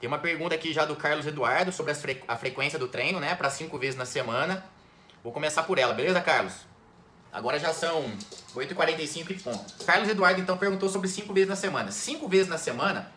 Tem uma pergunta aqui já do Carlos Eduardo sobre fre a frequência do treino, né? Para cinco vezes na semana. Vou começar por ela, beleza, Carlos? Agora já são 8h45 e ponto. Carlos Eduardo então perguntou sobre cinco vezes na semana. Cinco vezes na semana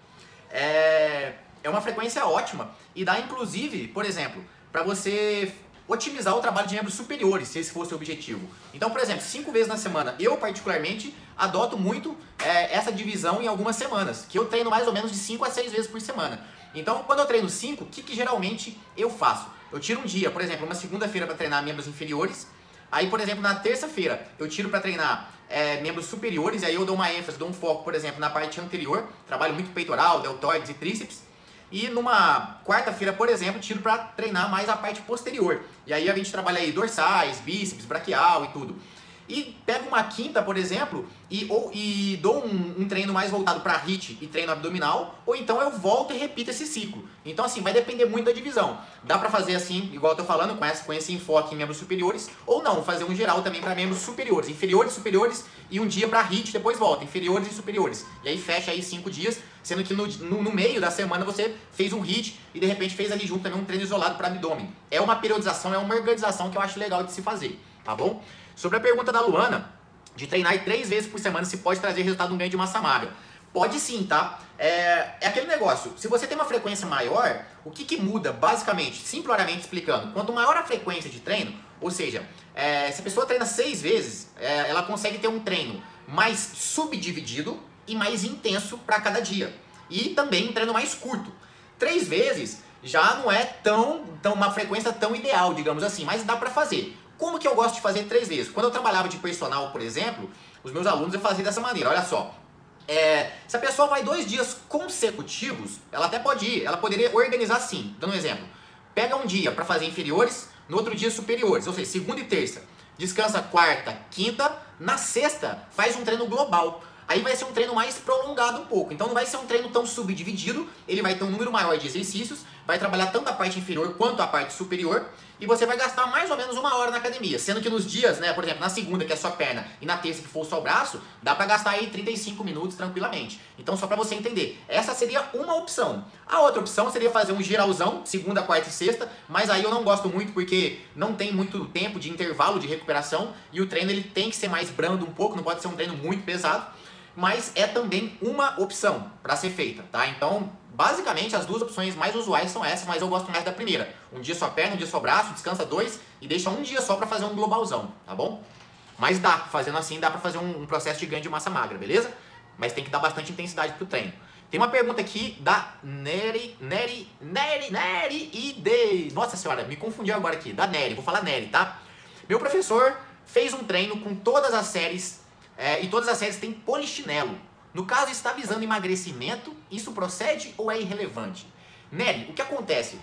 é, é uma frequência ótima e dá inclusive, por exemplo, para você otimizar o trabalho de membros superiores, se esse fosse o objetivo. Então, por exemplo, cinco vezes na semana, eu particularmente adoto muito é, essa divisão em algumas semanas, que eu treino mais ou menos de 5 a 6 vezes por semana. Então, quando eu treino 5, o que, que geralmente eu faço? Eu tiro um dia, por exemplo, uma segunda-feira para treinar membros inferiores, aí, por exemplo, na terça-feira eu tiro para treinar é, membros superiores, aí eu dou uma ênfase, dou um foco, por exemplo, na parte anterior, trabalho muito peitoral, deltoides e tríceps, e numa quarta-feira, por exemplo, tiro para treinar mais a parte posterior. E aí a gente trabalha aí dorsais, bíceps, braquial e tudo. E pego uma quinta, por exemplo, e, ou, e dou um, um treino mais voltado para HIIT e treino abdominal, ou então eu volto e repito esse ciclo. Então assim, vai depender muito da divisão. Dá para fazer assim, igual eu tô falando, com esse, com esse enfoque em membros superiores, ou não, fazer um geral também para membros superiores, inferiores, superiores, e um dia para HIIT, depois volta, inferiores e superiores. E aí fecha aí cinco dias, sendo que no, no, no meio da semana você fez um HIIT e de repente fez ali junto também um treino isolado para abdômen. É uma periodização, é uma organização que eu acho legal de se fazer, tá bom? Sobre a pergunta da Luana, de treinar três vezes por semana se pode trazer resultado no ganho de massa magra. Pode sim, tá? É, é, aquele negócio, se você tem uma frequência maior, o que, que muda, basicamente, simplesmente explicando? Quanto maior a frequência de treino, ou seja, é, se a pessoa treina seis vezes, é, ela consegue ter um treino mais subdividido e mais intenso para cada dia. E também um treino mais curto. Três vezes já não é tão, tão uma frequência tão ideal, digamos assim, mas dá para fazer. Como que eu gosto de fazer três vezes? Quando eu trabalhava de personal, por exemplo, os meus alunos eu fazia dessa maneira. Olha só, é, se a pessoa vai dois dias consecutivos, ela até pode ir, ela poderia organizar assim. Dando um exemplo, pega um dia para fazer inferiores, no outro dia superiores, ou seja, segunda e terça. Descansa quarta, quinta, na sexta faz um treino global. Aí vai ser um treino mais prolongado um pouco. Então não vai ser um treino tão subdividido, ele vai ter um número maior de exercícios, vai trabalhar tanto a parte inferior quanto a parte superior e você vai gastar mais ou menos uma hora na academia. Sendo que nos dias, né, por exemplo, na segunda que é só perna e na terça que for o braço, dá para gastar aí 35 minutos tranquilamente. Então só para você entender, essa seria uma opção. A outra opção seria fazer um geralzão, segunda, quarta e sexta, mas aí eu não gosto muito porque não tem muito tempo de intervalo de recuperação e o treino ele tem que ser mais brando um pouco, não pode ser um treino muito pesado mas é também uma opção para ser feita, tá? Então, basicamente, as duas opções mais usuais são essas, mas eu gosto mais da primeira. Um dia só perna, um dia só braço, descansa dois e deixa um dia só para fazer um globalzão, tá bom? Mas dá, fazendo assim, dá para fazer um, um, processo de ganho de massa magra, beleza? Mas tem que dar bastante intensidade pro treino. Tem uma pergunta aqui da Neri, Neri, Neri, Neri de... Nossa senhora, me confundi agora aqui, da Neri, vou falar Neri, tá? Meu professor fez um treino com todas as séries é, e todas as séries têm polichinelo. No caso, está visando emagrecimento, isso procede ou é irrelevante? Nelly, o que acontece?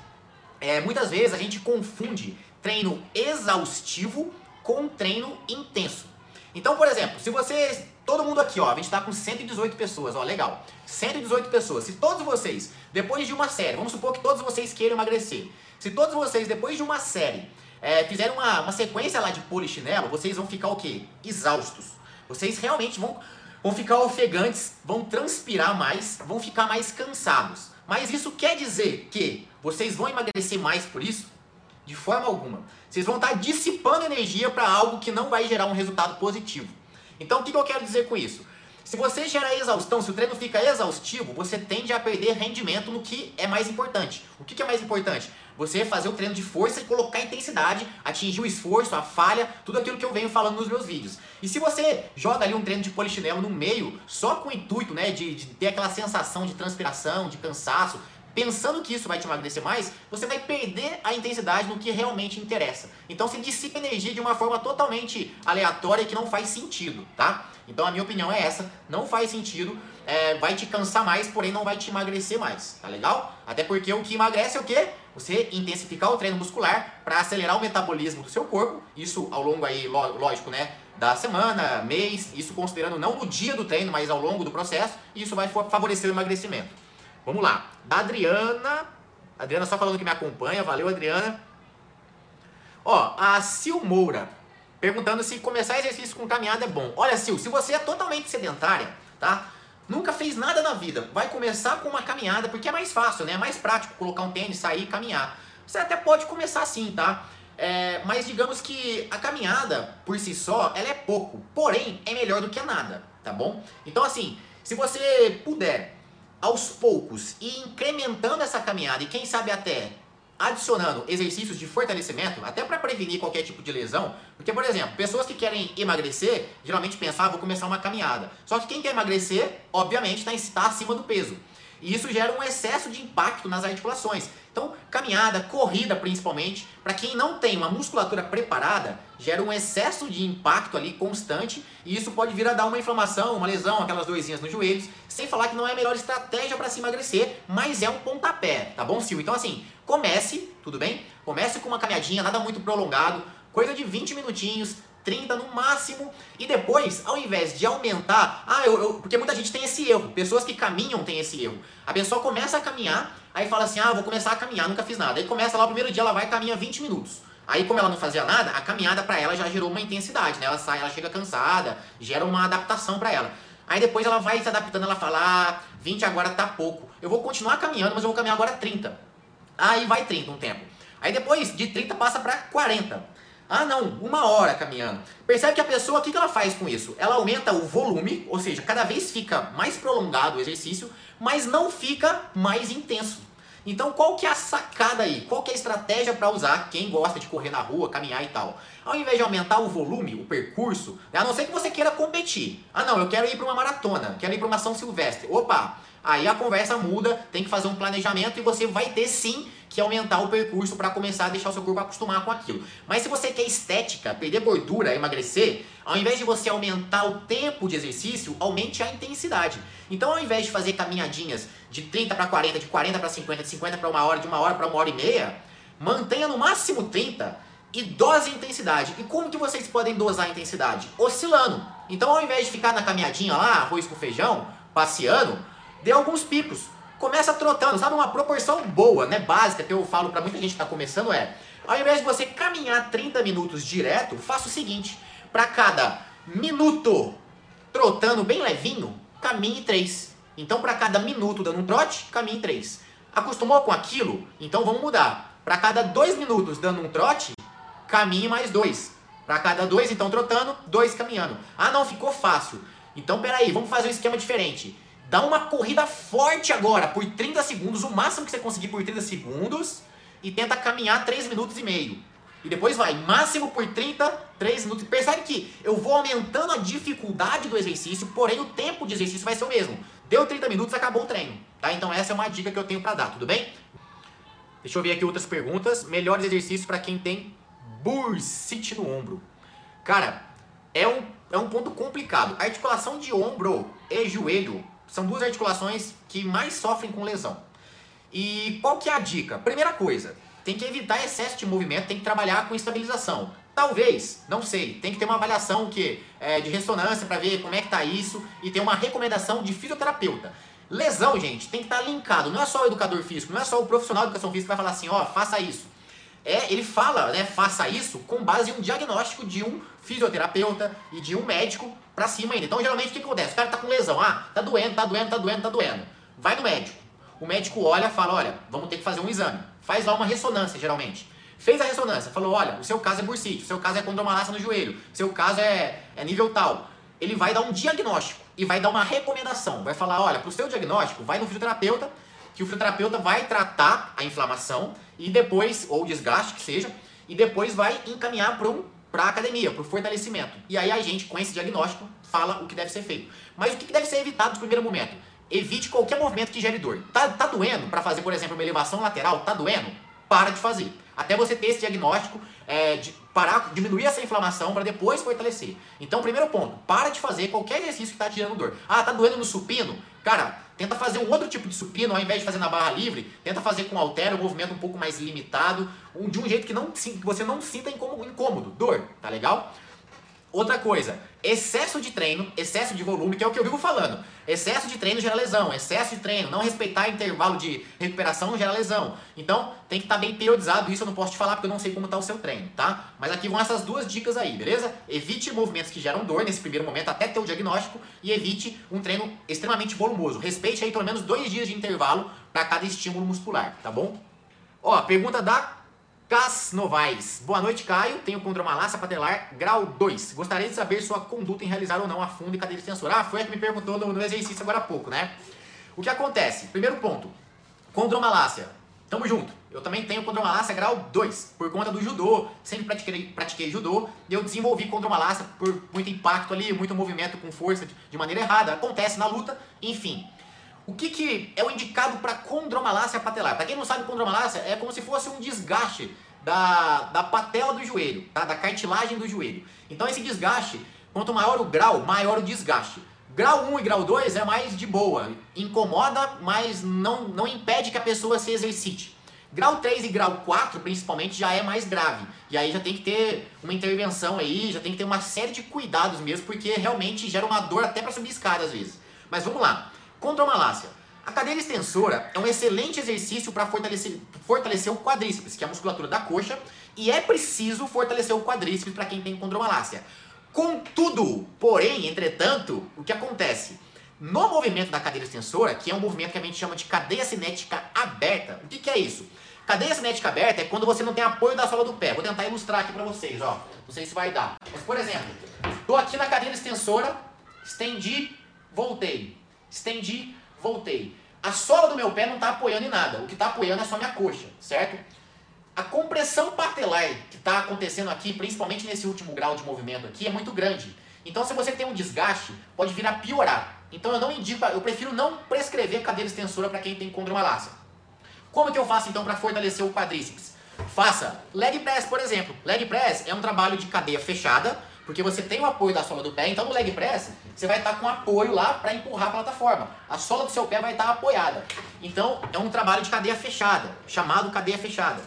É, muitas vezes a gente confunde treino exaustivo com treino intenso. Então, por exemplo, se você. Todo mundo aqui, ó, a gente está com 118 pessoas, ó, legal. 118 pessoas. Se todos vocês, depois de uma série, vamos supor que todos vocês queiram emagrecer. Se todos vocês, depois de uma série, é, fizerem uma, uma sequência lá de polichinelo, vocês vão ficar o quê? Exaustos. Vocês realmente vão, vão ficar ofegantes, vão transpirar mais, vão ficar mais cansados. Mas isso quer dizer que vocês vão emagrecer mais por isso? De forma alguma. Vocês vão estar dissipando energia para algo que não vai gerar um resultado positivo. Então, o que eu quero dizer com isso? Se você gera exaustão, se o treino fica exaustivo, você tende a perder rendimento no que é mais importante. O que é mais importante? Você fazer o treino de força e colocar intensidade, atingir o esforço, a falha, tudo aquilo que eu venho falando nos meus vídeos. E se você joga ali um treino de polichinelo no meio, só com o intuito né, de, de ter aquela sensação de transpiração, de cansaço, pensando que isso vai te emagrecer mais, você vai perder a intensidade no que realmente interessa. Então você dissipa energia de uma forma totalmente aleatória que não faz sentido, tá? Então a minha opinião é essa, não faz sentido, é, vai te cansar mais, porém não vai te emagrecer mais, tá legal? Até porque o que emagrece é o quê? Você intensificar o treino muscular para acelerar o metabolismo do seu corpo, isso ao longo aí, lógico, né? Da semana, mês, isso considerando não no dia do treino, mas ao longo do processo, e isso vai favorecer o emagrecimento. Vamos lá. Da Adriana. Adriana só falando que me acompanha. Valeu, Adriana. Ó, a Sil Moura perguntando se começar exercício com caminhada é bom. Olha, Sil, se você é totalmente sedentária, tá? nunca fez nada na vida, vai começar com uma caminhada, porque é mais fácil, né? É mais prático colocar um tênis, sair e caminhar. Você até pode começar assim, tá? É, mas digamos que a caminhada, por si só, ela é pouco. Porém, é melhor do que nada, tá bom? Então, assim, se você puder, aos poucos, ir incrementando essa caminhada e quem sabe até adicionando exercícios de fortalecimento, até para prevenir qualquer tipo de lesão. Porque, por exemplo, pessoas que querem emagrecer, geralmente pensam, ah, vou começar uma caminhada. Só que quem quer emagrecer, obviamente, está tá acima do peso. E isso gera um excesso de impacto nas articulações. Então, caminhada, corrida principalmente, para quem não tem uma musculatura preparada, gera um excesso de impacto ali constante e isso pode vir a dar uma inflamação, uma lesão, aquelas dorzinhas nos joelhos, sem falar que não é a melhor estratégia para se emagrecer, mas é um pontapé, tá bom, Sil? Então, assim, comece, tudo bem? Comece com uma caminhadinha, nada muito prolongado, coisa de 20 minutinhos, 30 no máximo, e depois, ao invés de aumentar, ah, eu, eu, porque muita gente tem esse erro, pessoas que caminham têm esse erro. A pessoa começa a caminhar, aí fala assim, ah, vou começar a caminhar, nunca fiz nada. Aí começa lá, o primeiro dia ela vai e caminha 20 minutos. Aí, como ela não fazia nada, a caminhada para ela já gerou uma intensidade, né? Ela sai, ela chega cansada, gera uma adaptação para ela. Aí depois ela vai se adaptando, ela fala, ah, 20 agora tá pouco. Eu vou continuar caminhando, mas eu vou caminhar agora 30. Aí vai 30 um tempo. Aí depois de 30 passa para 40. Ah, não, uma hora caminhando. Percebe que a pessoa, o que ela faz com isso? Ela aumenta o volume, ou seja, cada vez fica mais prolongado o exercício, mas não fica mais intenso. Então, qual que é a sacada aí? Qual que é a estratégia para usar quem gosta de correr na rua, caminhar e tal? Ao invés de aumentar o volume, o percurso, né, a não ser que você queira competir. Ah, não, eu quero ir para uma maratona, quero ir para uma São Silvestre. Opa, aí a conversa muda, tem que fazer um planejamento e você vai ter sim que aumentar o percurso para começar a deixar o seu corpo acostumar com aquilo. Mas se você quer estética, perder gordura, emagrecer, ao invés de você aumentar o tempo de exercício, aumente a intensidade. Então, ao invés de fazer caminhadinhas de 30 para 40, de 40 para 50, de 50 para uma hora, de uma hora para uma hora e meia, mantenha no máximo 30 e dose a intensidade. E como que vocês podem dosar a intensidade? Oscilando. Então, ao invés de ficar na caminhadinha lá, arroz com feijão, passeando, dê alguns picos começa trotando, sabe? Uma proporção boa, né? Básica que eu falo para muita gente que está começando é: ao invés de você caminhar 30 minutos direto, faça o seguinte: para cada minuto trotando bem levinho, caminhe 3. Então, para cada minuto dando um trote, caminhe 3. Acostumou com aquilo? Então vamos mudar. Para cada 2 minutos dando um trote, caminhe mais 2. Para cada 2, então trotando, 2 caminhando. Ah, não, ficou fácil. Então, peraí, vamos fazer um esquema diferente. Dá uma corrida forte agora por 30 segundos, o máximo que você conseguir por 30 segundos, e tenta caminhar 3 minutos e meio. E depois vai, máximo por 30, 3 minutos. Percebe que eu vou aumentando a dificuldade do exercício, porém o tempo de exercício vai ser o mesmo. Deu 30 minutos, acabou o treino. Tá? Então essa é uma dica que eu tenho para dar, tudo bem? Deixa eu ver aqui outras perguntas. Melhores exercícios para quem tem bursite no ombro. Cara, é um, é um ponto complicado. Articulação de ombro e joelho são duas articulações que mais sofrem com lesão. E qual que é a dica? Primeira coisa, tem que evitar excesso de movimento, tem que trabalhar com estabilização. Talvez, não sei, tem que ter uma avaliação que, é, de ressonância para ver como é que tá isso e ter uma recomendação de fisioterapeuta. Lesão, gente, tem que estar tá linkado. Não é só o educador físico, não é só o profissional de educação física que vai falar assim, ó, oh, faça isso. É, ele fala, né, faça isso com base em um diagnóstico de um fisioterapeuta e de um médico pra cima ainda. Então, geralmente, o que acontece? O cara tá com lesão. Ah, tá doendo, tá doendo, tá doendo, tá doendo. Vai no médico. O médico olha e fala, olha, vamos ter que fazer um exame. Faz lá uma ressonância, geralmente. Fez a ressonância, falou, olha, o seu caso é bursite, o seu caso é condromalácia no joelho, o seu caso é, é nível tal. Ele vai dar um diagnóstico e vai dar uma recomendação. Vai falar, olha, pro seu diagnóstico, vai no fisioterapeuta, que o fisioterapeuta vai tratar a inflamação e depois, ou desgaste que seja, e depois vai encaminhar para um para a academia, para o fortalecimento. E aí a gente, com esse diagnóstico, fala o que deve ser feito. Mas o que deve ser evitado no primeiro momento? Evite qualquer movimento que gere dor. Tá, tá doendo para fazer, por exemplo, uma elevação lateral? Tá doendo? Para de fazer. Até você ter esse diagnóstico, é, de parar, diminuir essa inflamação para depois fortalecer. Então, primeiro ponto, para de fazer qualquer exercício que está tirando dor. Ah, tá doendo no supino? Cara, tenta fazer um outro tipo de supino, ao invés de fazer na barra livre, tenta fazer com halter, um movimento um pouco mais limitado, um, de um jeito que, não, que você não sinta incômodo, incômodo, dor, tá legal? Outra coisa, excesso de treino, excesso de volume, que é o que eu vivo falando. Excesso de treino gera lesão, excesso de treino, não respeitar intervalo de recuperação gera lesão. Então, tem que estar tá bem periodizado, isso eu não posso te falar porque eu não sei como está o seu treino, tá? Mas aqui vão essas duas dicas aí, beleza? Evite movimentos que geram dor nesse primeiro momento até ter o diagnóstico e evite um treino extremamente volumoso. Respeite aí pelo menos dois dias de intervalo para cada estímulo muscular, tá bom? Ó, pergunta da Cas Novaes. Boa noite, Caio. Tenho condromalácia patelar grau 2. Gostaria de saber sua conduta em realizar ou não a fundo e cadeira extensora. Ah, foi a que me perguntou no, no exercício agora há pouco, né? O que acontece? Primeiro ponto. Condromalácia. Tamo junto. Eu também tenho condromalácia grau 2, por conta do judô. Sempre pratiquei, pratiquei judô e eu desenvolvi condromalácia por muito impacto ali, muito movimento com força de, de maneira errada. Acontece na luta, enfim. O que, que é o indicado para condromalácia patelar? Para quem não sabe, condromalácia é como se fosse um desgaste da, da patela do joelho, tá? da cartilagem do joelho. Então esse desgaste, quanto maior o grau, maior o desgaste. Grau 1 e grau 2 é mais de boa, incomoda, mas não, não impede que a pessoa se exercite. Grau 3 e grau 4, principalmente, já é mais grave. E aí já tem que ter uma intervenção aí, já tem que ter uma série de cuidados mesmo, porque realmente gera uma dor até para subir escada às vezes. Mas vamos lá. Condromalácia. A cadeira extensora é um excelente exercício para fortalecer, fortalecer o quadríceps, que é a musculatura da coxa, e é preciso fortalecer o quadríceps para quem tem condromalácia. Contudo, porém, entretanto, o que acontece? No movimento da cadeira extensora, que é um movimento que a gente chama de cadeia cinética aberta, o que, que é isso? Cadeia cinética aberta é quando você não tem apoio da sola do pé. Vou tentar ilustrar aqui para vocês, ó. Não sei se vai dar. Mas, por exemplo, estou aqui na cadeira extensora, estendi, voltei estendi, voltei. A sola do meu pé não está apoiando em nada, o que está apoiando é só minha coxa, certo? A compressão patelar que está acontecendo aqui, principalmente nesse último grau de movimento aqui, é muito grande. Então, se você tem um desgaste, pode vir a piorar. Então, eu não indico, eu prefiro não prescrever cadeira extensora para quem tem condromalácia. Como que eu faço então para fortalecer o quadríceps? Faça leg press, por exemplo. Leg press é um trabalho de cadeia fechada, porque você tem o apoio da sola do pé, então no leg press você vai estar com apoio lá para empurrar a plataforma. A sola do seu pé vai estar apoiada. Então é um trabalho de cadeia fechada, chamado cadeia fechada.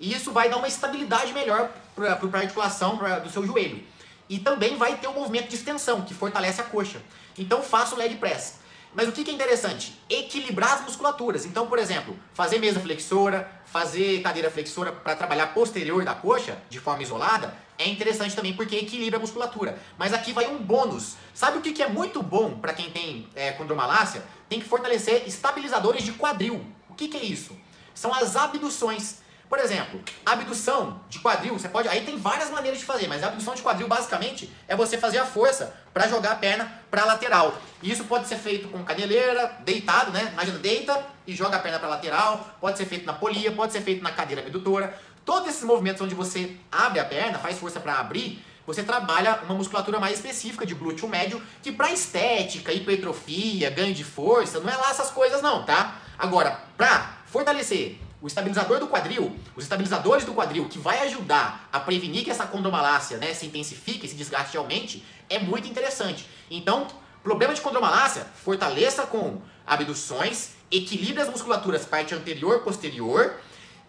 E isso vai dar uma estabilidade melhor para a articulação pra, do seu joelho. E também vai ter um movimento de extensão, que fortalece a coxa. Então faça o leg press. Mas o que é interessante? Equilibrar as musculaturas. Então, por exemplo, fazer mesa flexora, fazer cadeira flexora para trabalhar posterior da coxa, de forma isolada, é interessante também porque equilibra a musculatura. Mas aqui vai um bônus. Sabe o que, que é muito bom para quem tem é, condromalácia? Tem que fortalecer estabilizadores de quadril. O que, que é isso? São as abduções. Por exemplo, abdução de quadril, você pode. Aí tem várias maneiras de fazer, mas a abdução de quadril basicamente é você fazer a força para jogar a perna para lateral. E isso pode ser feito com caneleira, deitado, né? Imagina, deita e joga a perna para lateral. Pode ser feito na polia, pode ser feito na cadeira abdutora. Todos esses movimentos onde você abre a perna, faz força para abrir, você trabalha uma musculatura mais específica de glúteo médio, que para estética, hipertrofia, ganho de força, não é lá essas coisas não, tá? Agora, para fortalecer o estabilizador do quadril, os estabilizadores do quadril, que vai ajudar a prevenir que essa condromalácia né, se intensifique, esse desgaste aumente, é muito interessante. Então, problema de condromalácia, fortaleça com abduções, equilibre as musculaturas parte anterior, posterior,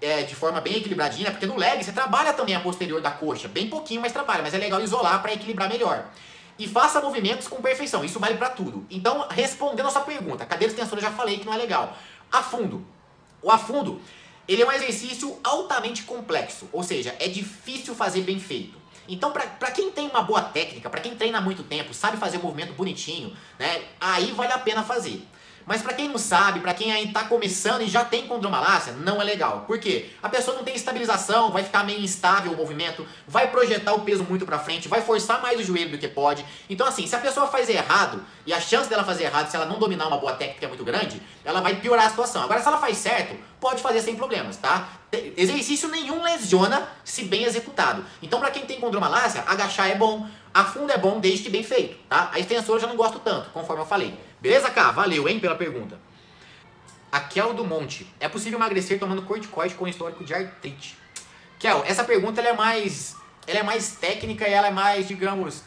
é, de forma bem equilibradinha, porque no leg você trabalha também a posterior da coxa, bem pouquinho, mas trabalha, mas é legal isolar para equilibrar melhor. E faça movimentos com perfeição, isso vale para tudo. Então, respondendo a sua pergunta, cadeira extensora eu já falei que não é legal. Afundo. O afundo, ele é um exercício altamente complexo, ou seja, é difícil fazer bem feito. Então, para quem tem uma boa técnica, para quem treina há muito tempo, sabe fazer o movimento bonitinho, né, aí vale a pena fazer. Mas para quem não sabe, para quem ainda está começando e já tem condromalácia, não é legal. Por quê? A pessoa não tem estabilização, vai ficar meio instável o movimento, vai projetar o peso muito para frente, vai forçar mais o joelho do que pode. Então assim, se a pessoa faz errado, e a chance dela fazer errado se ela não dominar uma boa técnica é muito grande, ela vai piorar a situação. Agora se ela faz certo, pode fazer sem problemas, tá? Exercício nenhum lesiona se bem executado. Então para quem tem condromalácia, agachar é bom, afundo é bom desde que bem feito, tá? A extensora eu já não gosto tanto, conforme eu falei. Beleza, Cá? Valeu, hein, pela pergunta. Kel do Monte. É possível emagrecer tomando corticoide com histórico de artrite? Kel, essa pergunta ela é mais ela é mais técnica e ela é mais, digamos,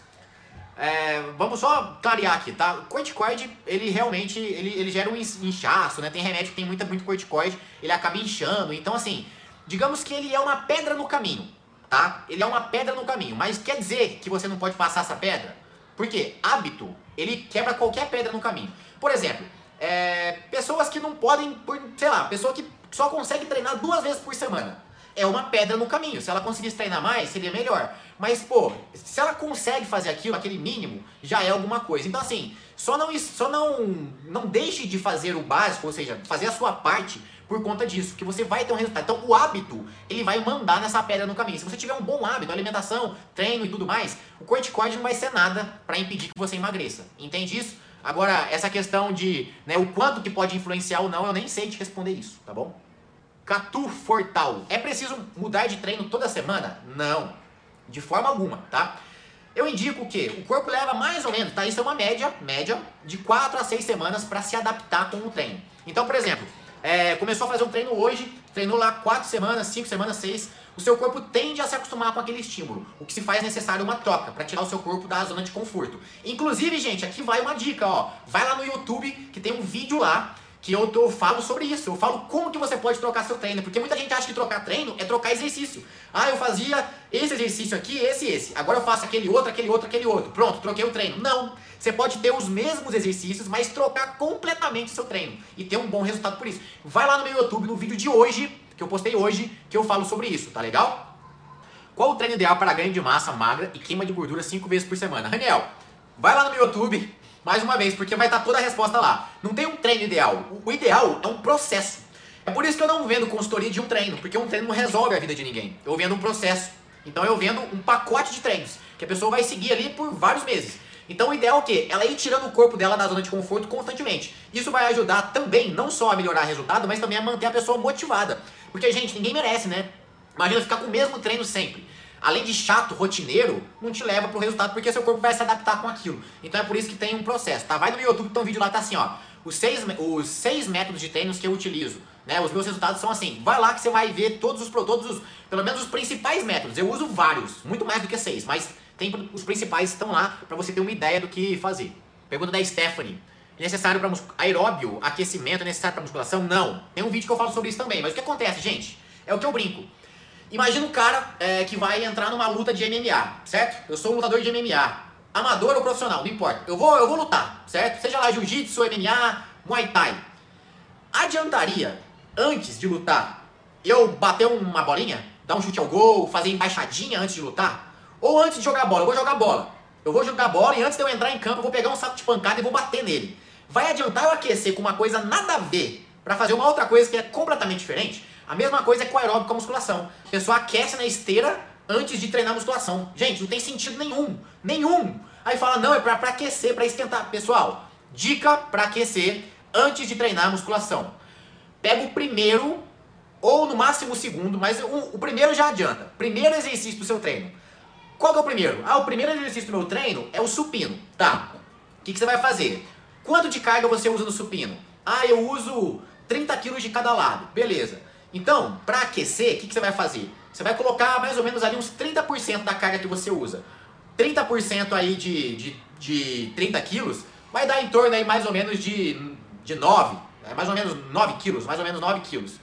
é, vamos só clarear aqui, tá? O corticoide, ele realmente, ele, ele gera um inchaço, né? Tem remédio que tem muita, muito corticoide, ele acaba inchando. Então, assim, digamos que ele é uma pedra no caminho tá? Ele é uma pedra no caminho, mas quer dizer que você não pode passar essa pedra? Porque hábito, ele quebra qualquer pedra no caminho. Por exemplo, é, pessoas que não podem, sei lá, pessoa que só consegue treinar duas vezes por semana. É uma pedra no caminho. Se ela conseguisse treinar mais, seria melhor. Mas, pô, se ela consegue fazer aquilo, aquele mínimo, já é alguma coisa. Então, assim, só não, só não, não deixe de fazer o básico, ou seja, fazer a sua parte por conta disso, que você vai ter um resultado. Então, o hábito, ele vai mandar nessa pedra no caminho. Se você tiver um bom hábito, alimentação, treino e tudo mais, o corticoide não vai ser nada para impedir que você emagreça. Entende isso? Agora, essa questão de né, o quanto que pode influenciar ou não, eu nem sei te responder isso, tá bom? Catu Fortal. É preciso mudar de treino toda semana? Não, de forma alguma, tá? Eu indico que o corpo leva mais ou menos, tá? Isso é uma média, média de 4 a 6 semanas para se adaptar com o treino. Então, por exemplo, é, começou a fazer um treino hoje, treinou lá 4 semanas, 5 semanas, 6, o seu corpo tende a se acostumar com aquele estímulo, o que se faz necessário uma troca para tirar o seu corpo da zona de conforto. Inclusive, gente, aqui vai uma dica, ó, vai lá no YouTube que tem um vídeo lá que eu, eu falo sobre isso. Eu falo como que você pode trocar seu treino. Porque muita gente acha que trocar treino é trocar exercício. Ah, eu fazia esse exercício aqui, esse esse. Agora eu faço aquele outro, aquele outro, aquele outro. Pronto, troquei o treino. Não. Você pode ter os mesmos exercícios, mas trocar completamente o seu treino. E ter um bom resultado por isso. Vai lá no meu YouTube, no vídeo de hoje, que eu postei hoje, que eu falo sobre isso, tá legal? Qual o treino ideal para ganho de massa magra e queima de gordura 5 vezes por semana? Daniel, vai lá no meu YouTube, mais uma vez, porque vai estar toda a resposta lá. Não tem um treino ideal. O ideal é um processo. É por isso que eu não vendo consultoria de um treino, porque um treino não resolve a vida de ninguém. Eu vendo um processo. Então eu vendo um pacote de treinos, que a pessoa vai seguir ali por vários meses. Então o ideal é o quê? Ela ir tirando o corpo dela da zona de conforto constantemente. Isso vai ajudar também, não só a melhorar o resultado, mas também a manter a pessoa motivada. Porque, gente, ninguém merece, né? Imagina ficar com o mesmo treino sempre além de chato, rotineiro, não te leva pro resultado porque seu corpo vai se adaptar com aquilo. Então é por isso que tem um processo, tá? Vai no meu YouTube, tem um vídeo lá, tá assim, ó. Os seis, os seis métodos de treinos que eu utilizo, né? Os meus resultados são assim. Vai lá que você vai ver todos os, todos os, pelo menos os principais métodos. Eu uso vários, muito mais do que seis, mas tem os principais estão lá para você ter uma ideia do que fazer. Pergunta da Stephanie. É necessário para aeróbio, aquecimento, é necessário para musculação? Não. Tem um vídeo que eu falo sobre isso também. Mas o que acontece, gente? É o que eu brinco. Imagina um cara é, que vai entrar numa luta de MMA, certo? Eu sou um lutador de MMA. Amador ou profissional, não importa. Eu vou, eu vou lutar, certo? Seja lá jiu-jitsu, MMA, muay thai. Adiantaria, antes de lutar, eu bater uma bolinha? Dar um chute ao gol, fazer embaixadinha antes de lutar? Ou antes de jogar bola? Eu vou jogar bola. Eu vou jogar bola e antes de eu entrar em campo, eu vou pegar um saco de pancada e vou bater nele. Vai adiantar eu aquecer com uma coisa nada a ver para fazer uma outra coisa que é completamente diferente? A mesma coisa é com aeróbico com a musculação. A pessoa aquece na esteira antes de treinar musculação. Gente, não tem sentido nenhum. Nenhum. Aí fala, não, é pra, pra aquecer, pra esquentar. Pessoal, dica pra aquecer antes de treinar musculação. Pega o primeiro, ou no máximo o segundo, mas o, o primeiro já adianta. Primeiro exercício do seu treino. Qual é o primeiro? Ah, o primeiro exercício do meu treino é o supino. Tá. O que, que você vai fazer? Quanto de carga você usa no supino? Ah, eu uso 30 quilos de cada lado. Beleza. Então, para aquecer, o que, que, você vai fazer? Você vai colocar mais ou menos ali uns 30% da carga que você usa. 30% aí de, de, de 30 quilos vai dar em torno aí mais ou menos de, de 9, é mais ou menos 9 quilos, mais ou menos 9 quilos.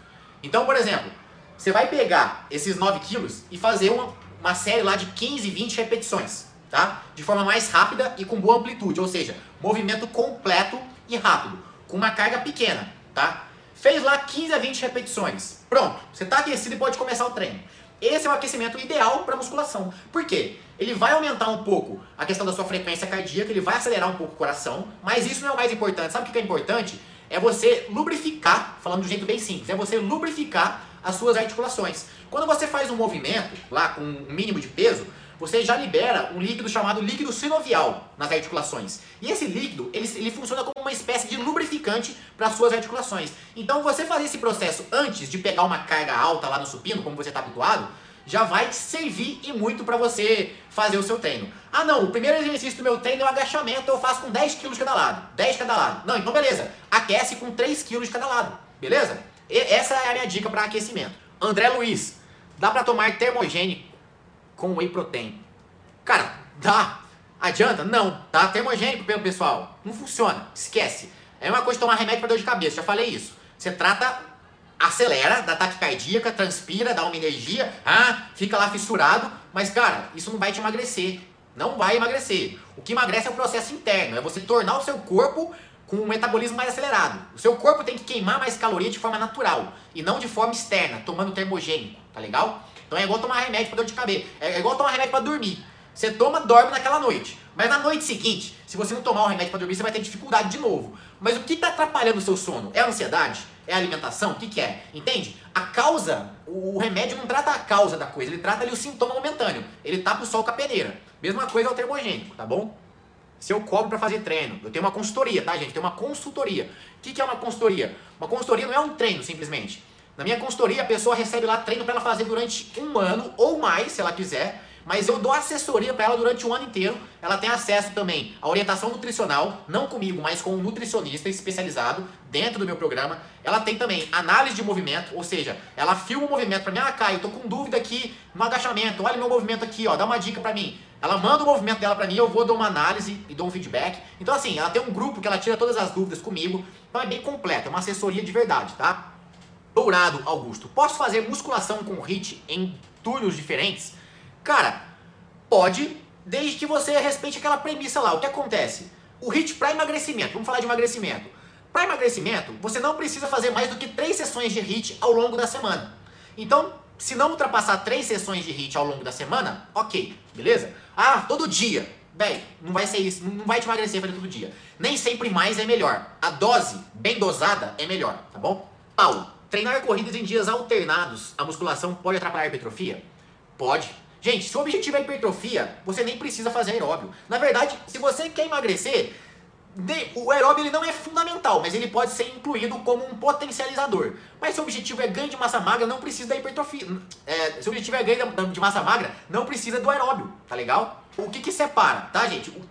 Então, por exemplo, você vai pegar esses 9 quilos e fazer uma, uma série lá de 15, 20 repetições, tá? De forma mais rápida e com boa amplitude, ou seja, movimento completo e rápido, com uma carga pequena, tá? Fez lá 15 a 20 repetições. Pronto, você está aquecido e pode começar o treino. Esse é o aquecimento ideal para musculação. Por quê? Ele vai aumentar um pouco a questão da sua frequência cardíaca, ele vai acelerar um pouco o coração, mas isso não é o mais importante. Sabe o que é importante? É você lubrificar, falando de um jeito bem simples, é você lubrificar as suas articulações. Quando você faz um movimento lá com um mínimo de peso, você já libera um líquido chamado líquido sinovial nas articulações. E esse líquido, ele, ele funciona como uma espécie de lubrificante para as suas articulações. Então você fazer esse processo antes de pegar uma carga alta lá no supino, como você está habituado, já vai servir e muito para você fazer o seu treino. Ah não, o primeiro exercício do meu treino é o agachamento, eu faço com 10 kg cada lado. 10 de cada lado. Não, então beleza. Aquece com 3 kg cada lado. Beleza? E essa é a minha dica para aquecimento. André Luiz, dá para tomar termogênico com whey protein. Cara, dá. Adianta? Não. Tá termogênico, pessoal. Não funciona. Esquece. É uma coisa tomar remédio para dor de cabeça. Já falei isso. Você trata acelera, dá taquicardia, transpira, dá uma energia, ah, fica lá fissurado, mas cara, isso não vai te emagrecer. Não vai emagrecer. O que emagrece é o processo interno, é você tornar o seu corpo com um metabolismo mais acelerado. O seu corpo tem que queimar mais caloria de forma natural e não de forma externa, tomando termogênico, tá legal? Então é igual tomar remédio para dor de cabeça, é igual tomar remédio para dormir. Você toma, dorme naquela noite. Mas na noite seguinte, se você não tomar o remédio para dormir, você vai ter dificuldade de novo. Mas o que está atrapalhando o seu sono? É a ansiedade? É a alimentação? O que, que é? Entende? A causa, o remédio não trata a causa da coisa, ele trata ali o sintoma momentâneo. Ele tapa o sol com a peneira. Mesma coisa é o termogênico, tá bom? Se eu cobro para fazer treino, eu tenho uma consultoria, tá, gente? Tem uma consultoria. O que, que é uma consultoria? Uma consultoria não é um treino, simplesmente. Na minha consultoria, a pessoa recebe lá treino para ela fazer durante um ano ou mais, se ela quiser mas eu dou assessoria para ela durante o ano inteiro. Ela tem acesso também à orientação nutricional, não comigo, mas com um nutricionista especializado dentro do meu programa. Ela tem também análise de movimento, ou seja, ela filma o movimento para mim. Ah, Caio, tô com dúvida aqui no agachamento. Olha meu movimento aqui, ó, dá uma dica para mim. Ela manda o movimento dela para mim, eu vou dar uma análise e dou um feedback. Então assim, ela tem um grupo que ela tira todas as dúvidas comigo. Então é bem completo, é uma assessoria de verdade, tá? Dourado Augusto, posso fazer musculação com HIIT em turnos diferentes? Cara, pode, desde que você respeite aquela premissa lá. O que acontece? O HIIT para emagrecimento, vamos falar de emagrecimento. Para emagrecimento, você não precisa fazer mais do que três sessões de HIIT ao longo da semana. Então, se não ultrapassar três sessões de HIIT ao longo da semana, ok, beleza? Ah, todo dia. Bem, não vai ser isso, não vai te emagrecer fazer todo dia. Nem sempre mais é melhor. A dose, bem dosada, é melhor, tá bom? Paulo, treinar corridas em dias alternados, a musculação pode atrapalhar a hipertrofia? Pode. Gente, se o objetivo é hipertrofia, você nem precisa fazer aeróbio. Na verdade, se você quer emagrecer, o aeróbio ele não é fundamental, mas ele pode ser incluído como um potencializador. Mas se o objetivo é ganho de massa magra, não precisa da hipertrofia. É, se o objetivo é ganho de massa magra, não precisa do aeróbio, tá legal? O que que separa, tá gente? O,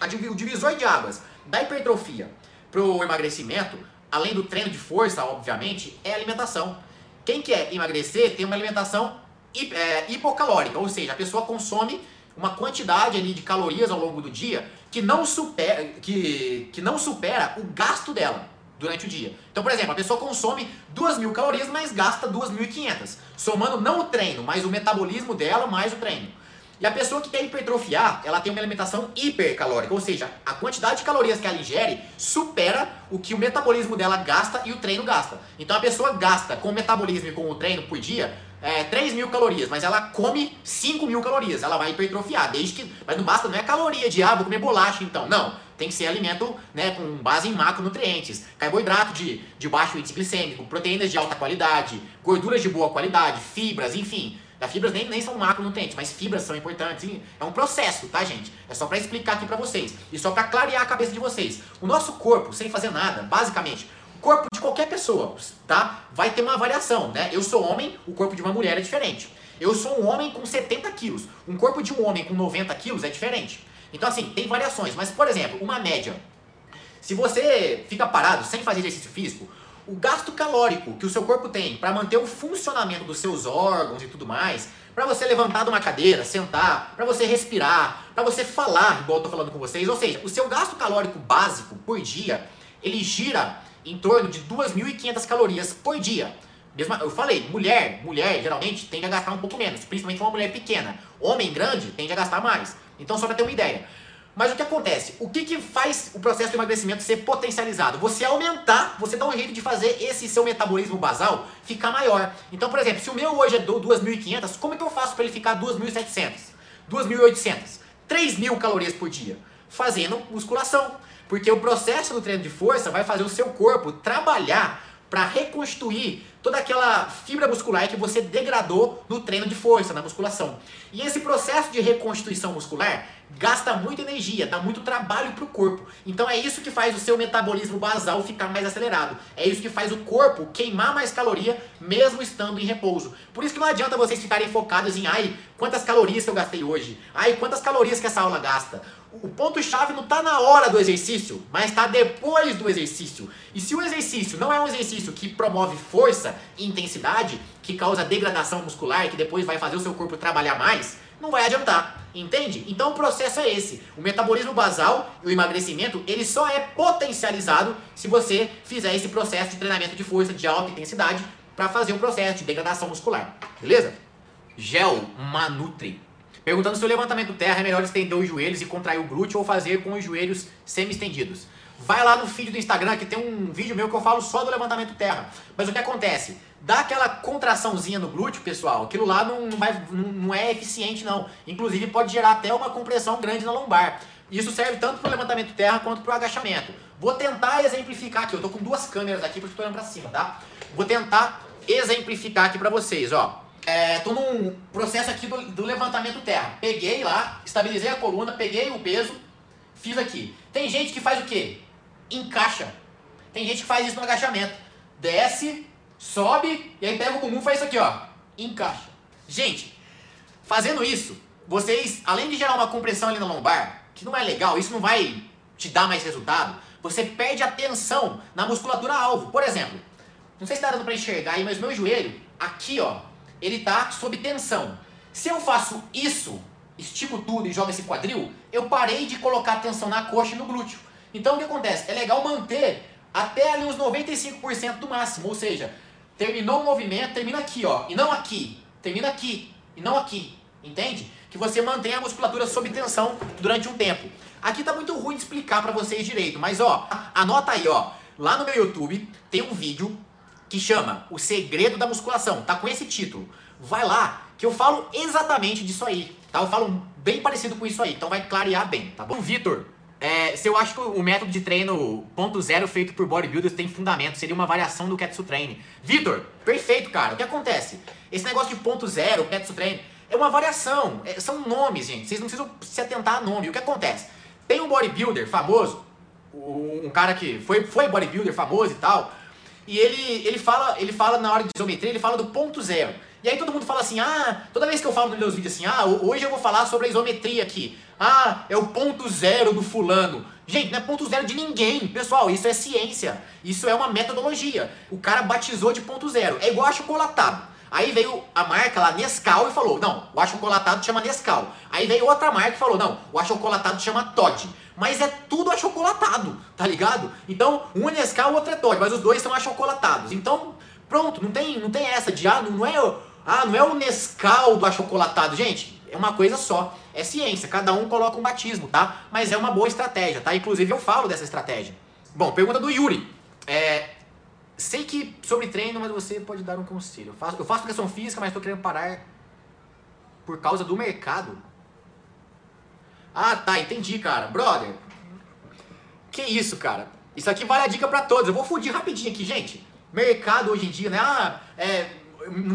a, o divisor de águas da hipertrofia pro emagrecimento, além do treino de força, obviamente, é alimentação. Quem quer emagrecer tem uma alimentação é, hipocalórica, ou seja, a pessoa consome uma quantidade ali de calorias ao longo do dia que não supera, que, que não supera o gasto dela durante o dia. Então, por exemplo, a pessoa consome 2 mil calorias, mas gasta 2.500, somando não o treino, mas o metabolismo dela mais o treino. E a pessoa que quer hipertrofiar, ela tem uma alimentação hipercalórica, ou seja, a quantidade de calorias que ela ingere supera o que o metabolismo dela gasta e o treino gasta. Então a pessoa gasta com o metabolismo e com o treino por dia é, 3 mil calorias, mas ela come 5 mil calorias, ela vai hipertrofiar, desde que. Mas não basta, não é caloria de ah, vou comer bolacha então. Não. Tem que ser alimento né, com base em macronutrientes, carboidrato de, de baixo índice glicêmico, proteínas de alta qualidade, gorduras de boa qualidade, fibras, enfim. As fibras nem, nem são macronutrientes, mas fibras são importantes. É um processo, tá, gente? É só para explicar aqui para vocês. E só para clarear a cabeça de vocês. O nosso corpo, sem fazer nada, basicamente, corpo de qualquer pessoa, tá? Vai ter uma variação, né? Eu sou homem, o corpo de uma mulher é diferente. Eu sou um homem com 70 quilos. Um corpo de um homem com 90 quilos é diferente. Então, assim, tem variações. Mas, por exemplo, uma média. Se você fica parado sem fazer exercício físico, o gasto calórico que o seu corpo tem para manter o funcionamento dos seus órgãos e tudo mais, para você levantar de uma cadeira, sentar, para você respirar, para você falar, igual eu tô falando com vocês, ou seja, o seu gasto calórico básico por dia, ele gira em torno de 2.500 calorias por dia. Mesmo, eu falei, mulher, mulher geralmente tende a gastar um pouco menos, principalmente uma mulher pequena. Homem grande tende a gastar mais. Então, só para ter uma ideia. Mas o que acontece? O que, que faz o processo de emagrecimento ser potencializado? Você aumentar, você dá um jeito de fazer esse seu metabolismo basal ficar maior. Então, por exemplo, se o meu hoje é 2.500, como é que eu faço para ele ficar 2.700, 2.800, 3.000 calorias por dia? Fazendo musculação. Porque o processo do treino de força vai fazer o seu corpo trabalhar para reconstruir toda aquela fibra muscular que você degradou no treino de força, na musculação. E esse processo de reconstituição muscular gasta muita energia, dá muito trabalho para o corpo. Então é isso que faz o seu metabolismo basal ficar mais acelerado. É isso que faz o corpo queimar mais caloria mesmo estando em repouso. Por isso que não adianta vocês ficarem focados em ai, quantas calorias eu gastei hoje? Ai, quantas calorias que essa aula gasta? O ponto-chave não está na hora do exercício, mas está depois do exercício. E se o exercício não é um exercício que promove força e intensidade, que causa degradação muscular, que depois vai fazer o seu corpo trabalhar mais, não vai adiantar. Entende? Então o processo é esse. O metabolismo basal e o emagrecimento, ele só é potencializado se você fizer esse processo de treinamento de força de alta intensidade para fazer um processo de degradação muscular, beleza? Gel Manutri. Perguntando se o levantamento terra é melhor estender os joelhos e contrair o glúteo ou fazer com os joelhos semi-estendidos. Vai lá no feed do Instagram que tem um vídeo meu que eu falo só do levantamento terra. Mas o que acontece? Dá aquela contraçãozinha no glúteo, pessoal, aquilo lá não, vai, não, é eficiente não. Inclusive pode gerar até uma compressão grande na lombar. Isso serve tanto para o levantamento terra quanto para o agachamento. Vou tentar exemplificar aqui. Eu tô com duas câmeras aqui porque estou olhando para cima, tá? Vou tentar exemplificar aqui para vocês, ó. É, tô num processo aqui do, do, levantamento terra. Peguei lá, estabilizei a coluna, peguei o peso, fiz aqui. Tem gente que faz o quê? Encaixa. Tem gente que faz isso no agachamento. Desce, sobe e aí pega o e faz isso aqui, ó. Encaixa. Gente, fazendo isso, vocês, além de gerar uma compressão ali na lombar, que não é legal, isso não vai te dar mais resultado, você perde a tensão na musculatura alvo. Por exemplo, não sei se está dando para enxergar aí, mas meu joelho, aqui ó, ele tá sob tensão. Se eu faço isso, estico tudo e jogo esse quadril, eu parei de colocar tensão na coxa e no glúteo. Então o que acontece? É legal manter até ali uns 95% do máximo, ou seja, terminou o movimento, termina aqui, ó, e não aqui, termina aqui, e não aqui, entende? Que você mantém a musculatura sob tensão durante um tempo. Aqui tá muito ruim de explicar para vocês direito, mas ó, anota aí, ó, lá no meu YouTube tem um vídeo que chama O Segredo da Musculação, tá com esse título. Vai lá, que eu falo exatamente disso aí, tá? Eu falo bem parecido com isso aí, então vai clarear bem, tá bom? Vitor, é, se eu acho que o método de treino ponto zero feito por bodybuilders tem fundamento, seria uma variação do Ketsu Training. Vitor, perfeito, cara. O que acontece? Esse negócio de ponto zero, Ketsu Training, é uma variação. É, são nomes, gente. Vocês não precisam se atentar a nome. O que acontece? Tem um bodybuilder famoso, um cara que foi, foi bodybuilder famoso e tal, e ele, ele, fala, ele fala na hora de isometria, ele fala do ponto zero. E aí todo mundo fala assim, ah, toda vez que eu falo nos meus vídeos assim, ah, hoje eu vou falar sobre a isometria aqui. Ah, é o ponto zero do fulano. Gente, não é ponto zero de ninguém. Pessoal, isso é ciência. Isso é uma metodologia. O cara batizou de ponto zero. É igual achocolatado. Aí veio a marca lá, Nescau, e falou, não, o achocolatado chama Nescau. Aí veio outra marca e falou, não, o achocolatado chama Todd mas é tudo achocolatado, tá ligado? Então, um é Nescau, o outro é Todd, mas os dois são achocolatados. Então, pronto, não tem, não tem essa de, ah, não é, ah, não é o Nescau do achocolatado. Gente, é uma coisa só, é ciência, cada um coloca um batismo, tá? Mas é uma boa estratégia, tá? Inclusive eu falo dessa estratégia. Bom, pergunta do Yuri. É, sei que sobre treino, mas você pode dar um conselho. Eu faço, eu faço educação física, mas estou querendo parar por causa do mercado. Ah, tá, entendi, cara. Brother, que isso, cara? Isso aqui vale a dica para todos. Eu vou fundir rapidinho aqui, gente. Mercado hoje em dia, né? Ah, é,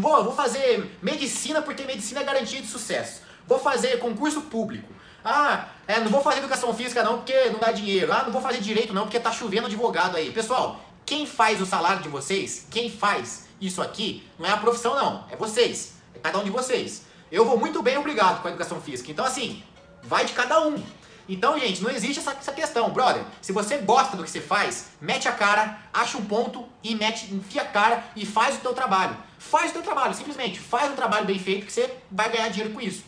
vou, vou fazer medicina porque medicina é garantia de sucesso. Vou fazer concurso público. Ah, é, não vou fazer educação física não porque não dá dinheiro. Ah, não vou fazer direito não porque tá chovendo advogado aí. Pessoal, quem faz o salário de vocês, quem faz isso aqui, não é a profissão não, é vocês. É cada um de vocês. Eu vou muito bem obrigado com a educação física. Então assim, Vai de cada um. Então, gente, não existe essa, essa questão, brother. Se você gosta do que você faz, mete a cara, acha um ponto e mete, enfia a cara e faz o teu trabalho. Faz o teu trabalho, simplesmente. Faz um trabalho bem feito que você vai ganhar dinheiro com isso.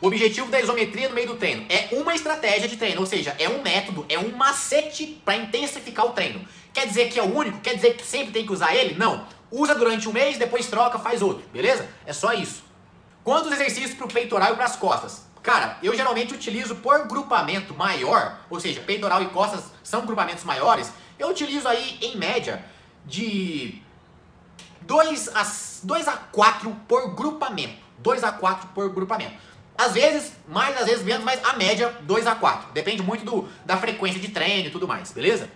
O objetivo da isometria no meio do treino é uma estratégia de treino, ou seja, é um método, é um macete para intensificar o treino. Quer dizer que é o único? Quer dizer que sempre tem que usar ele? Não. Usa durante um mês, depois troca, faz outro, beleza? É só isso. Quantos exercícios para o peitoral e para as costas? Cara, eu geralmente utilizo por grupamento maior, ou seja, peitoral e costas são grupamentos maiores, eu utilizo aí em média de 2 a, 2 a 4 por grupamento. 2 a 4 por grupamento. Às vezes, mais, às vezes menos, mas a média 2 a 4. Depende muito do, da frequência de treino e tudo mais, beleza?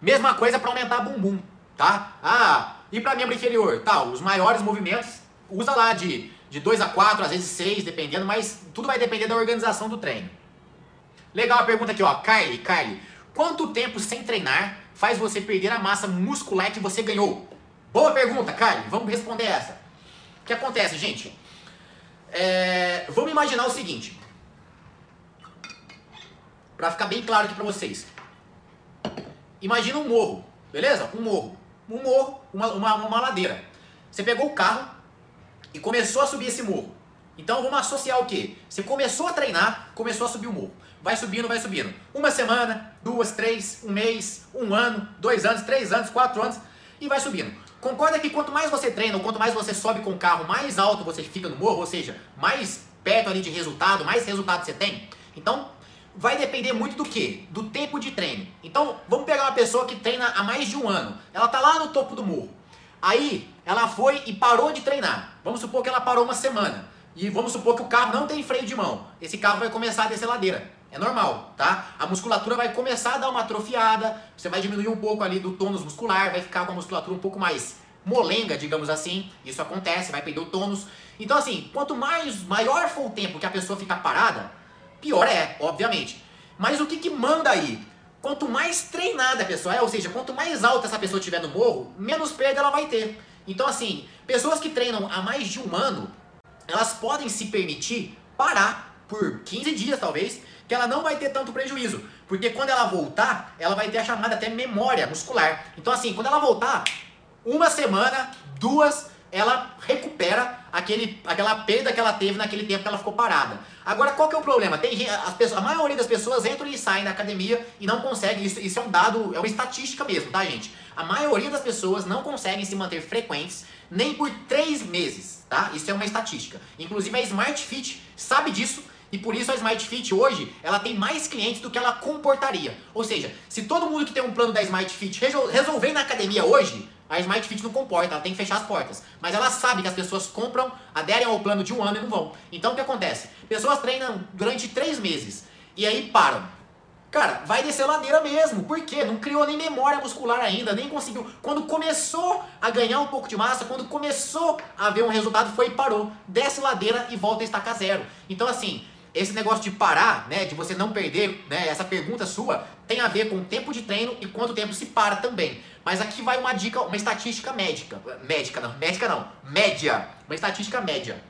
Mesma coisa para aumentar bumbum, tá? Ah, e para membro inferior? Tá, os maiores movimentos, usa lá de de 2 a 4, às vezes 6, dependendo, mas tudo vai depender da organização do treino. Legal a pergunta aqui, ó. Kylie, Kylie, quanto tempo sem treinar faz você perder a massa muscular que você ganhou? Boa pergunta, Kylie. Vamos responder essa. O que acontece, gente? É, vamos imaginar o seguinte. Para ficar bem claro aqui para vocês. Imagina um morro, beleza? Um morro. Um morro, uma, uma, uma ladeira. Você pegou o carro, e começou a subir esse morro. Então vamos associar o quê? Você começou a treinar, começou a subir o morro. Vai subindo, vai subindo. Uma semana, duas, três, um mês, um ano, dois anos, três anos, quatro anos e vai subindo. Concorda que quanto mais você treina, ou quanto mais você sobe com o carro, mais alto você fica no morro, ou seja, mais perto ali de resultado, mais resultado você tem? Então, vai depender muito do que? Do tempo de treino. Então, vamos pegar uma pessoa que treina há mais de um ano. Ela tá lá no topo do morro. Aí, ela foi e parou de treinar. Vamos supor que ela parou uma semana. E vamos supor que o carro não tem freio de mão. Esse carro vai começar a descer ladeira. É normal, tá? A musculatura vai começar a dar uma atrofiada, você vai diminuir um pouco ali do tônus muscular, vai ficar com a musculatura um pouco mais molenga, digamos assim. Isso acontece, vai perder o tônus. Então assim, quanto mais maior for o tempo que a pessoa ficar parada, pior é, obviamente. Mas o que que manda aí? Quanto mais treinada a pessoa é, ou seja, quanto mais alta essa pessoa tiver no morro, menos perda ela vai ter. Então assim, pessoas que treinam há mais de um ano, elas podem se permitir parar por 15 dias talvez, que ela não vai ter tanto prejuízo. Porque quando ela voltar, ela vai ter a chamada até memória muscular. Então assim, quando ela voltar, uma semana, duas, ela recupera aquele, aquela perda que ela teve naquele tempo que ela ficou parada. Agora, qual que é o problema? Tem, as pessoas, a maioria das pessoas entram e saem da academia e não conseguem, isso, isso é um dado, é uma estatística mesmo, tá gente? A maioria das pessoas não conseguem se manter frequentes nem por três meses, tá? Isso é uma estatística. Inclusive a Smart Fit sabe disso e por isso a Smart Fit hoje, ela tem mais clientes do que ela comportaria. Ou seja, se todo mundo que tem um plano da Smart Fit resolver na academia hoje, a Smart Fit não comporta, ela tem que fechar as portas. Mas ela sabe que as pessoas compram, aderem ao plano de um ano e não vão. Então o que acontece? Pessoas treinam durante três meses e aí param. Cara, vai descer ladeira mesmo. Por quê? Não criou nem memória muscular ainda, nem conseguiu. Quando começou a ganhar um pouco de massa, quando começou a ver um resultado, foi e parou. Desce ladeira e volta a estacar zero. Então, assim, esse negócio de parar, né, de você não perder, né, essa pergunta sua tem a ver com o tempo de treino e quanto tempo se para também. Mas aqui vai uma dica, uma estatística médica, médica não, médica não, média, uma estatística média.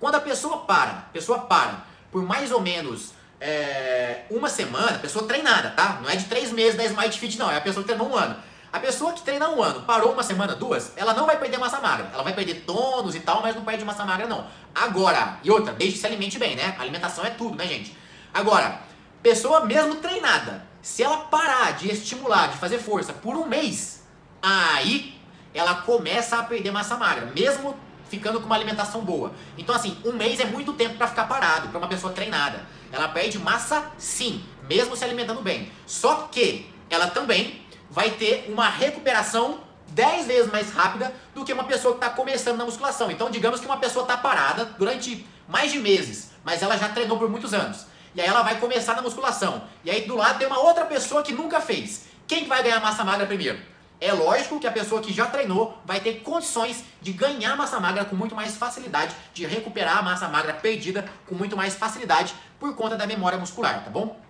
Quando a pessoa para, a pessoa para por mais ou menos é, uma semana, pessoa treinada, tá? Não é de três meses da Smart Fit não, é a pessoa que treinou um ano. A pessoa que treina um ano, parou uma semana, duas, ela não vai perder massa magra. Ela vai perder tônus e tal, mas não perde massa magra, não. Agora, e outra, desde que se alimente bem, né? alimentação é tudo, né, gente? Agora, pessoa mesmo treinada, se ela parar de estimular, de fazer força por um mês, aí ela começa a perder massa magra, mesmo ficando com uma alimentação boa. Então, assim, um mês é muito tempo para ficar parado, para uma pessoa treinada. Ela perde massa sim, mesmo se alimentando bem. Só que ela também vai ter uma recuperação 10 vezes mais rápida do que uma pessoa que está começando na musculação. Então, digamos que uma pessoa está parada durante mais de meses, mas ela já treinou por muitos anos. E aí ela vai começar na musculação. E aí do lado tem uma outra pessoa que nunca fez. Quem que vai ganhar massa magra primeiro? É lógico que a pessoa que já treinou vai ter condições de ganhar massa magra com muito mais facilidade, de recuperar a massa magra perdida com muito mais facilidade por conta da memória muscular, tá bom?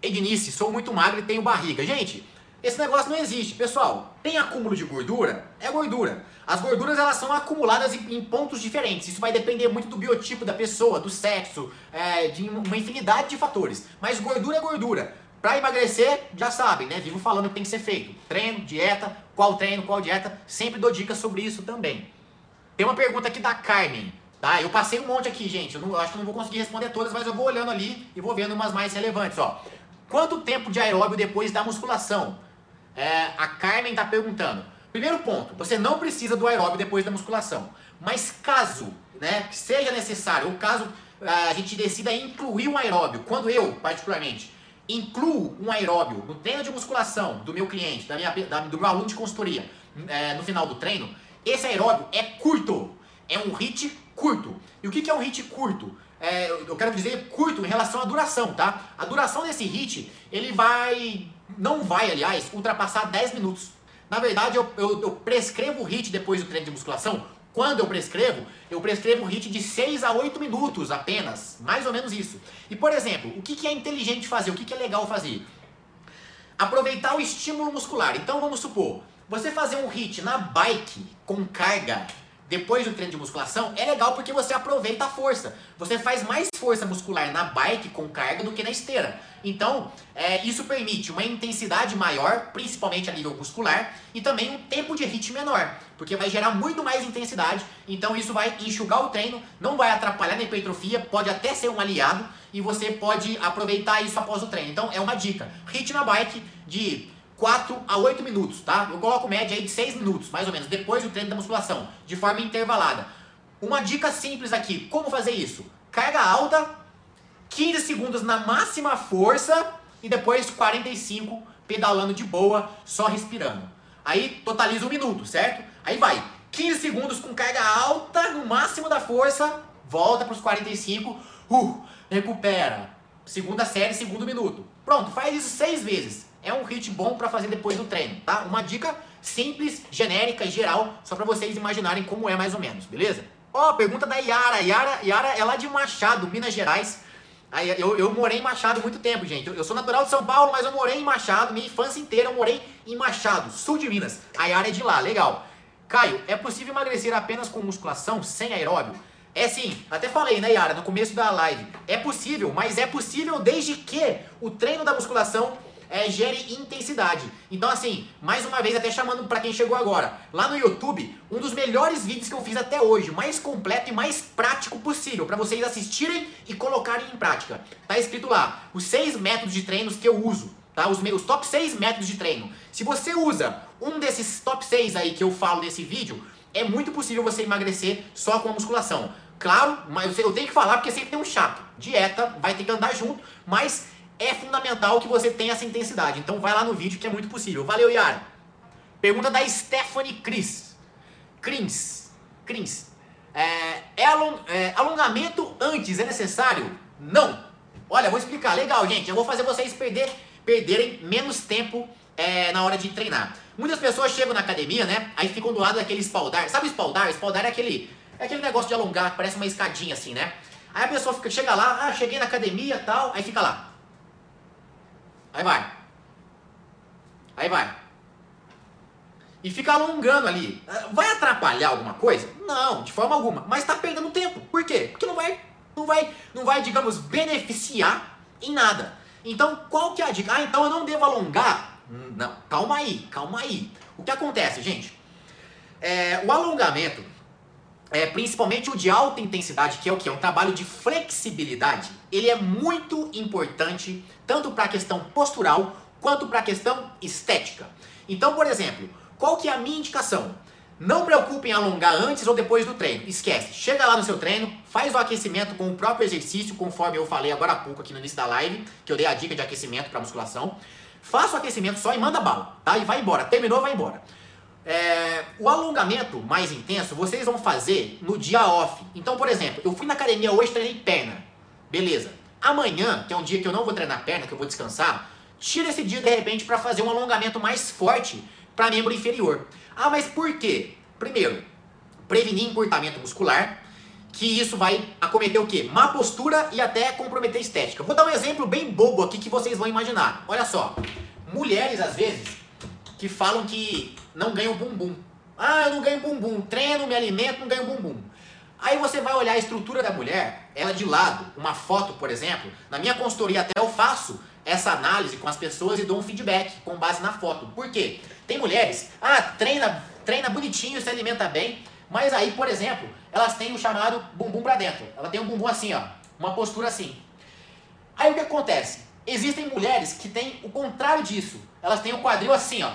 Ednice, sou muito magro e tenho barriga. Gente, esse negócio não existe. Pessoal, tem acúmulo de gordura? É gordura. As gorduras elas são acumuladas em, em pontos diferentes. Isso vai depender muito do biotipo da pessoa, do sexo, é, de uma infinidade de fatores. Mas gordura é gordura. Para emagrecer, já sabem, né? Vivo falando que tem que ser feito. Treino, dieta, qual treino, qual dieta. Sempre dou dicas sobre isso também. Tem uma pergunta aqui da Carmen. Tá? Eu passei um monte aqui, gente. Eu, não, eu acho que não vou conseguir responder todas, mas eu vou olhando ali e vou vendo umas mais relevantes. Ó. Quanto tempo de aeróbio depois da musculação? É, a Carmen está perguntando. Primeiro ponto, você não precisa do aeróbio depois da musculação. Mas caso né, seja necessário, ou caso a gente decida incluir um aeróbio, quando eu, particularmente, incluo um aeróbio no treino de musculação do meu cliente, da minha, da, do meu aluno de consultoria, é, no final do treino, esse aeróbio é curto. É um hit curto. E o que, que é um hit curto? É, eu quero dizer curto em relação à duração, tá? A duração desse hit, ele vai não vai, aliás, ultrapassar 10 minutos. Na verdade, eu, eu, eu prescrevo o HIT depois do treino de musculação. Quando eu prescrevo, eu prescrevo o HIT de 6 a 8 minutos apenas. Mais ou menos isso. E, por exemplo, o que, que é inteligente fazer? O que, que é legal fazer? Aproveitar o estímulo muscular. Então, vamos supor, você fazer um HIT na bike com carga depois do treino de musculação, é legal porque você aproveita a força. Você faz mais força muscular na bike com carga do que na esteira. Então, é, isso permite uma intensidade maior, principalmente a nível muscular, e também um tempo de hit menor, porque vai gerar muito mais intensidade. Então, isso vai enxugar o treino, não vai atrapalhar na hipertrofia, pode até ser um aliado, e você pode aproveitar isso após o treino. Então, é uma dica: hit na bike de 4 a 8 minutos, tá? Eu coloco média aí de 6 minutos, mais ou menos, depois do treino da musculação, de forma intervalada. Uma dica simples aqui, como fazer isso? Carga alta, 15 segundos na máxima força e depois 45 pedalando de boa, só respirando. Aí totaliza um minuto, certo? Aí vai, 15 segundos com carga alta, no máximo da força, volta para os 45, uh, recupera. Segunda série, segundo minuto. Pronto, faz isso seis vezes. É um hit bom para fazer depois do treino, tá? Uma dica simples, genérica e geral, só para vocês imaginarem como é mais ou menos, beleza? Ó, oh, pergunta da Yara. Yara, Yara é lá de Machado, Minas Gerais. Eu, eu morei em Machado muito tempo, gente. Eu, sou natural de São Paulo, mas eu morei em Machado. Minha infância inteira eu morei em Machado, sul de Minas. A Yara é de lá, legal. Caio, é possível emagrecer apenas com musculação, sem aeróbio? É sim, até falei, né, Yara, no começo da live. É possível, mas é possível desde que o treino da musculação é, gere intensidade. Então, assim, mais uma vez, até chamando para quem chegou agora, lá no YouTube, um dos melhores vídeos que eu fiz até hoje, mais completo e mais prático possível, para vocês assistirem e colocarem em prática. Tá escrito lá, os seis métodos de treinos que eu uso, tá? Os meus top 6 métodos de treino. Se você usa um desses top 6 aí que eu falo nesse vídeo, é muito possível você emagrecer só com a musculação. Claro, mas eu tenho que falar porque sempre tem um chato. Dieta vai ter que andar junto, mas é fundamental que você tenha essa intensidade. Então vai lá no vídeo que é muito possível. Valeu, Yara. Pergunta da Stephanie Cris. Crins. Crins. É, é, along, é, alongamento antes é necessário? Não. Olha, vou explicar. Legal, gente. Eu vou fazer vocês perder, perderem menos tempo é, na hora de treinar. Muitas pessoas chegam na academia, né? Aí ficam do lado daquele espaldar. Sabe o espaldar? Espaldar é aquele é aquele negócio de alongar, parece uma escadinha assim, né? Aí a pessoa fica, chega lá, ah, cheguei na academia tal, aí fica lá. Aí vai. Aí vai. E fica alongando ali. Ah, vai atrapalhar alguma coisa? Não, de forma alguma. Mas está perdendo tempo. Por quê? Porque não vai, não vai, não vai, digamos, beneficiar em nada. Então, qual que é a dica? Ah, então eu não devo alongar? Não, calma aí, calma aí. O que acontece, gente? É, o alongamento é, principalmente o de alta intensidade, que é o que? É um trabalho de flexibilidade. Ele é muito importante tanto para a questão postural quanto para a questão estética. Então, por exemplo, qual que é a minha indicação? Não preocupe em alongar antes ou depois do treino. Esquece. Chega lá no seu treino, faz o aquecimento com o próprio exercício, conforme eu falei agora há pouco aqui no início da live, que eu dei a dica de aquecimento para musculação. Faça o aquecimento só e manda bala, tá? E vai embora. Terminou, vai embora. É, o alongamento mais intenso vocês vão fazer no dia off. Então, por exemplo, eu fui na academia hoje treinei perna. Beleza. Amanhã, que é um dia que eu não vou treinar perna, que eu vou descansar, tira esse dia de repente para fazer um alongamento mais forte para membro inferior. Ah, mas por quê? Primeiro, prevenir encurtamento muscular, que isso vai acometer o quê? Má postura e até comprometer estética. Vou dar um exemplo bem bobo aqui que vocês vão imaginar. Olha só, mulheres às vezes que falam que não ganham bumbum. Ah, eu não ganho bumbum, treino, me alimento, não ganho bumbum. Aí você vai olhar a estrutura da mulher, ela de lado, uma foto, por exemplo. Na minha consultoria até eu faço essa análise com as pessoas e dou um feedback com base na foto. Por quê? Tem mulheres, ah, treina, treina bonitinho, se alimenta bem, mas aí, por exemplo, elas têm o chamado bumbum para dentro. Ela tem um bumbum assim, ó, uma postura assim. Aí o que acontece? Existem mulheres que têm o contrário disso. Elas têm o quadril assim, ó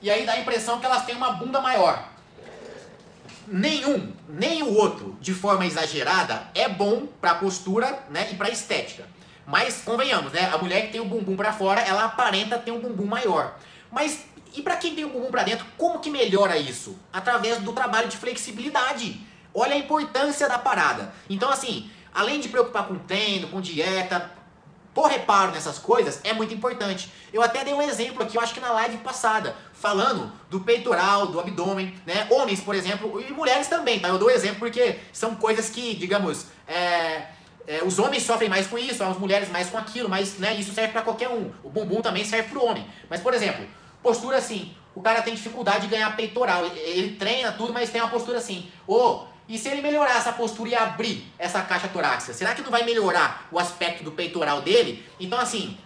e aí dá a impressão que elas têm uma bunda maior. Nenhum, nem o outro, de forma exagerada, é bom para postura né, e para estética. Mas convenhamos, né? A mulher que tem o bumbum para fora, ela aparenta ter um bumbum maior. Mas e para quem tem o bumbum para dentro, como que melhora isso? Através do trabalho de flexibilidade. Olha a importância da parada. Então assim, além de preocupar com treino, com dieta, pôr reparo nessas coisas é muito importante. Eu até dei um exemplo aqui, eu acho que na live passada, falando do peitoral, do abdômen, né? Homens, por exemplo, e mulheres também, tá? Eu dou exemplo porque são coisas que, digamos, é, é, os homens sofrem mais com isso, as mulheres mais com aquilo, mas né, isso serve para qualquer um. O bumbum também serve para o homem. Mas, por exemplo, postura assim, o cara tem dificuldade de ganhar peitoral, ele treina tudo, mas tem uma postura assim. Ou e se ele melhorar essa postura e abrir essa caixa torácica, será que não vai melhorar o aspecto do peitoral dele? Então, assim,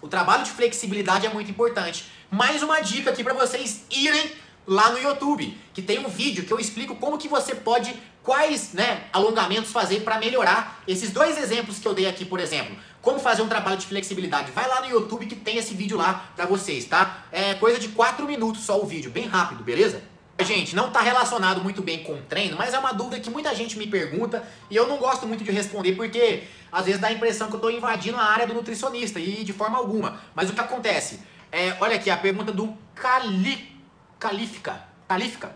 o trabalho de flexibilidade é muito importante. Mais uma dica aqui para vocês irem lá no YouTube, que tem um vídeo que eu explico como que você pode quais, né, alongamentos fazer para melhorar esses dois exemplos que eu dei aqui, por exemplo. Como fazer um trabalho de flexibilidade. Vai lá no YouTube que tem esse vídeo lá para vocês, tá? É coisa de 4 minutos só o vídeo, bem rápido, beleza? Gente, não está relacionado muito bem com treino, mas é uma dúvida que muita gente me pergunta e eu não gosto muito de responder porque às vezes dá a impressão que eu estou invadindo a área do nutricionista e de forma alguma. Mas o que acontece? É, olha aqui a pergunta do Cali, Calífica. Calífica.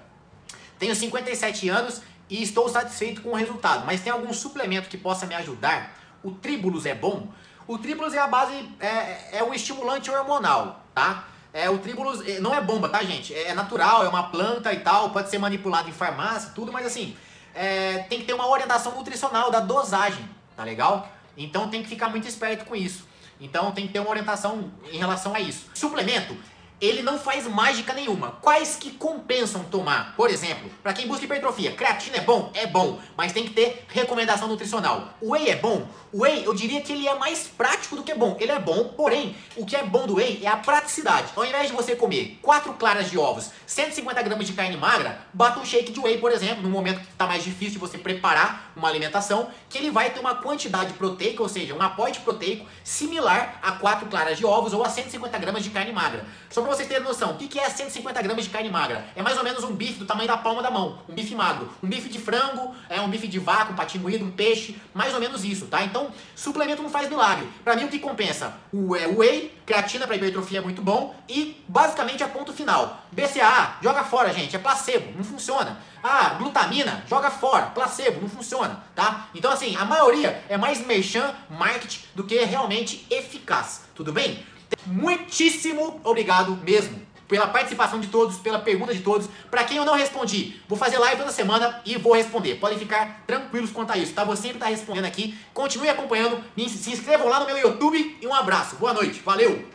Tenho 57 anos e estou satisfeito com o resultado, mas tem algum suplemento que possa me ajudar? O Tribulus é bom? O Tribulus é a base, é, é um estimulante hormonal, tá? É, o Tribulus é, não é bomba, tá, gente? É natural, é uma planta e tal, pode ser manipulado em farmácia, tudo, mas assim, é, tem que ter uma orientação nutricional da dosagem, tá legal? Então tem que ficar muito esperto com isso. Então tem que ter uma orientação em relação a isso. Suplemento ele não faz mágica nenhuma. Quais que compensam tomar? Por exemplo, para quem busca hipertrofia, creatina é bom? É bom, mas tem que ter recomendação nutricional. O whey é bom? O whey, eu diria que ele é mais prático do que bom. Ele é bom, porém, o que é bom do whey é a praticidade. Ao invés de você comer 4 claras de ovos, 150 gramas de carne magra, bata um shake de whey, por exemplo, no momento que está mais difícil de você preparar uma alimentação, que ele vai ter uma quantidade proteica, ou seja, um aporte proteico similar a 4 claras de ovos ou a 150 gramas de carne magra. Só para vocês terem noção, o que é 150 gramas de carne magra? É mais ou menos um bife do tamanho da palma da mão, um bife magro. Um bife de frango, é um bife de vaca, um patinho moído, um peixe, mais ou menos isso, tá? Então, suplemento não faz milagre. Para mim, o que compensa? O é, whey, creatina para hipertrofia é muito bom e, basicamente, é ponto final. BCAA, joga fora, gente, é placebo, não funciona. Ah, glutamina, joga fora, placebo, não funciona, tá? Então, assim, a maioria é mais merchan, marketing, do que realmente eficaz, tudo bem? Muitíssimo obrigado mesmo pela participação de todos, pela pergunta de todos. Para quem eu não respondi, vou fazer live toda semana e vou responder. Podem ficar tranquilos quanto a isso, tá? Vou sempre estar respondendo aqui. Continue acompanhando, se inscrevam lá no meu YouTube e um abraço. Boa noite, valeu!